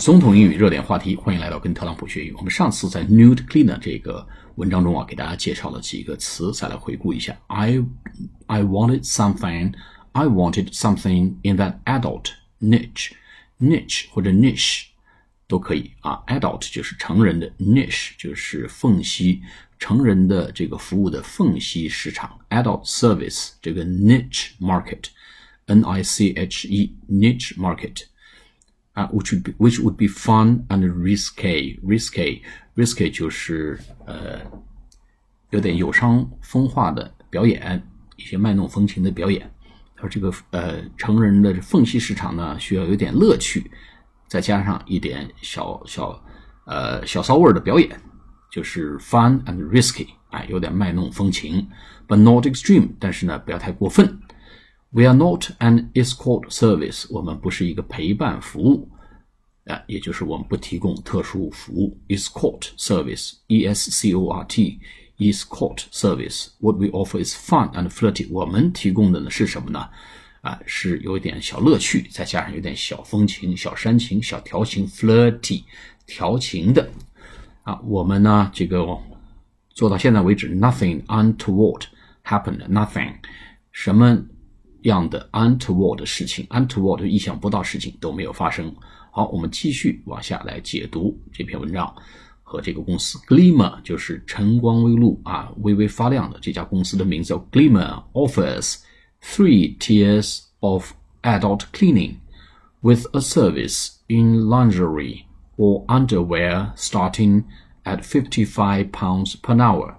总统英语热点话题，欢迎来到跟特朗普学英语。我们上次在 nude cleaner 这个文章中啊，给大家介绍了几个词，再来回顾一下。I I wanted something, I wanted something in that adult niche, niche 或者 niche 都可以啊。adult 就是成人的，niche 就是缝隙，成人的这个服务的缝隙市场。adult service 这个 niche market，N I C H E niche market。啊，which would be which would be fun and risky. Risky, risky 就是呃有点有伤风化的表演，一些卖弄风情的表演。他说这个呃成人的缝隙市场呢，需要有点乐趣，再加上一点小小呃小骚味的表演，就是 fun and risky，哎，有点卖弄风情，but not extreme，但是呢不要太过分。We are not an escort service，我们不是一个陪伴服务，啊，也就是我们不提供特殊服务。Escort service，E S C O R T，escort service。What we offer is fun and flirty。我们提供的呢是什么呢？啊，是有一点小乐趣，再加上有点小风情、小煽情、小调情，flirty，调情的。啊，我们呢这个做到现在为止，nothing untoward happened，nothing 什么。样的 untoward 的事情，untoward 意想不到事情都没有发生。好，我们继续往下来解读这篇文章和这个公司 Glimmer 就是晨光微露啊，微微发亮的这家公司的名字叫 Glimmer offers three tiers of adult cleaning with a service in lingerie or underwear starting at 55 pounds per hour.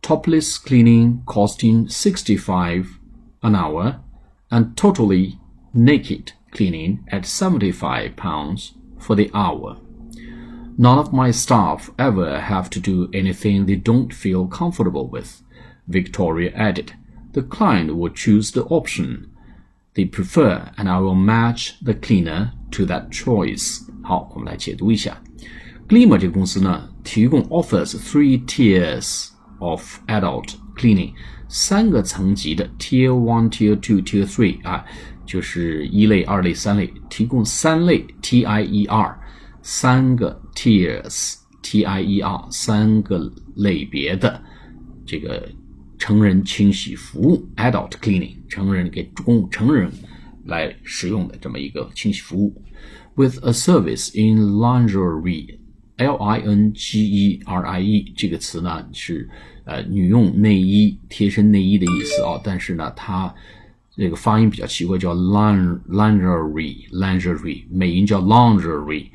Topless cleaning costing 65 an hour, and totally naked cleaning at 75 pounds for the hour. None of my staff ever have to do anything they don't feel comfortable with, Victoria added. The client will choose the option they prefer, and I will match the cleaner to that choice. 好，我们来解读一下。Glimmer 这个公司呢，提供 offers three tiers of adult cleaning 三个层级的 Tier One、Tier Two、Tier Three 啊，就是一类、二类、三类，提供三类 T I E R 三个 Tiers T I E R 三个类别的这个成人清洗服务 Adult Cleaning 成人给供成人来使用的这么一个清洗服务，With a service in lingerie L I N G E R I E 这个词呢是。呃，女用内衣、贴身内衣的意思啊，但是呢，它这个发音比较奇怪，叫 lingerie，lingerie，美音叫 lingerie，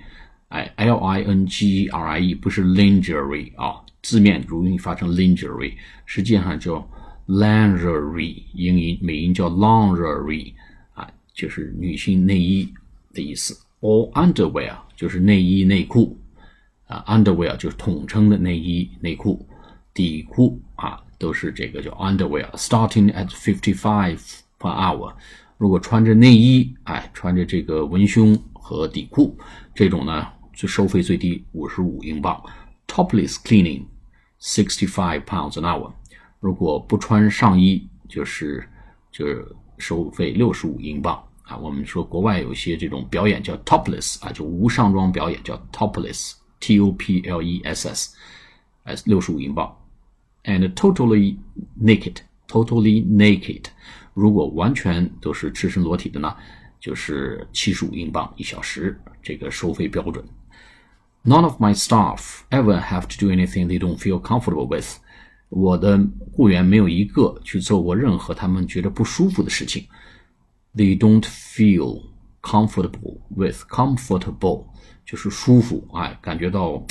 哎，l i n g e r i e，不是 lingerie 啊，字面容易发成 lingerie，实际上叫 lingerie，英音美音叫 lingerie，啊，就是女性内衣的意思。or underwear 就是内衣内裤，啊，underwear 就是统称的内衣内裤。底裤啊，都是这个叫 underwear，starting at fifty five per hour。如果穿着内衣，哎，穿着这个文胸和底裤，这种呢，最收费最低五十五英镑。Topless cleaning sixty five pounds an hour。如果不穿上衣，就是就是收费六十五英镑啊。我们说国外有些这种表演叫 topless 啊，就无上装表演叫 topless O P L E S S，哎，六十五英镑。and totally naked, totally naked。如果完全都是赤身裸体的呢，就是七十五英镑一小时，这个收费标准。None of my staff ever have to do anything they don't feel comfortable with。我的雇员没有一个去做过任何他们觉得不舒服的事情。They don't feel comfortable with comfortable 就是舒服，哎，感觉到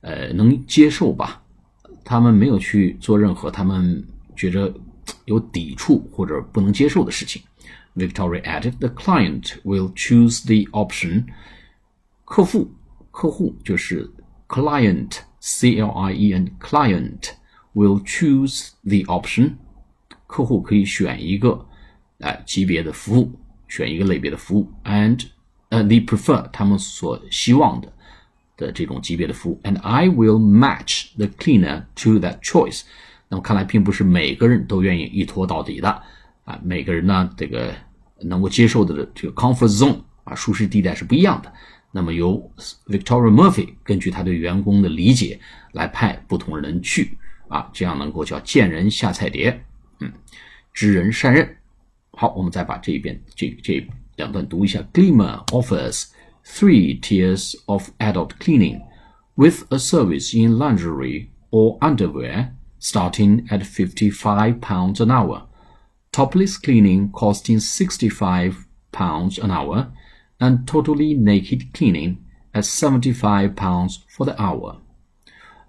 呃能接受吧。他们没有去做任何他们觉着有抵触或者不能接受的事情。Victoria added, "The client will choose the option." 客户，客户就是 client, C-L-I-E-N, client will choose the option. 客户可以选一个哎级别的服务，选一个类别的服务，and 呃 they prefer 他们所希望的。的这种级别的服务，and I will match the cleaner to that choice。那么看来并不是每个人都愿意一拖到底的啊，每个人呢这个能够接受的这个 comfort zone 啊，舒适地带是不一样的。那么由 Victoria Murphy 根据他对员工的理解来派不同人去啊，这样能够叫见人下菜碟，嗯，知人善任。好，我们再把这一遍这这两段读一下。Glimmer offers three tiers of adult cleaning with a service in lingerie or underwear starting at 55 pounds an hour, topless cleaning costing 65 pounds an hour and totally naked cleaning at 75 pounds for the hour.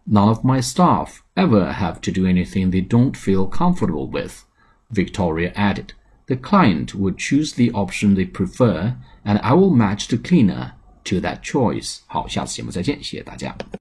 None of my staff ever have to do anything they don't feel comfortable with, Victoria added. The client would choose the option they prefer, and I will match the cleaner to that choice. 好，下次节目再见，谢谢大家。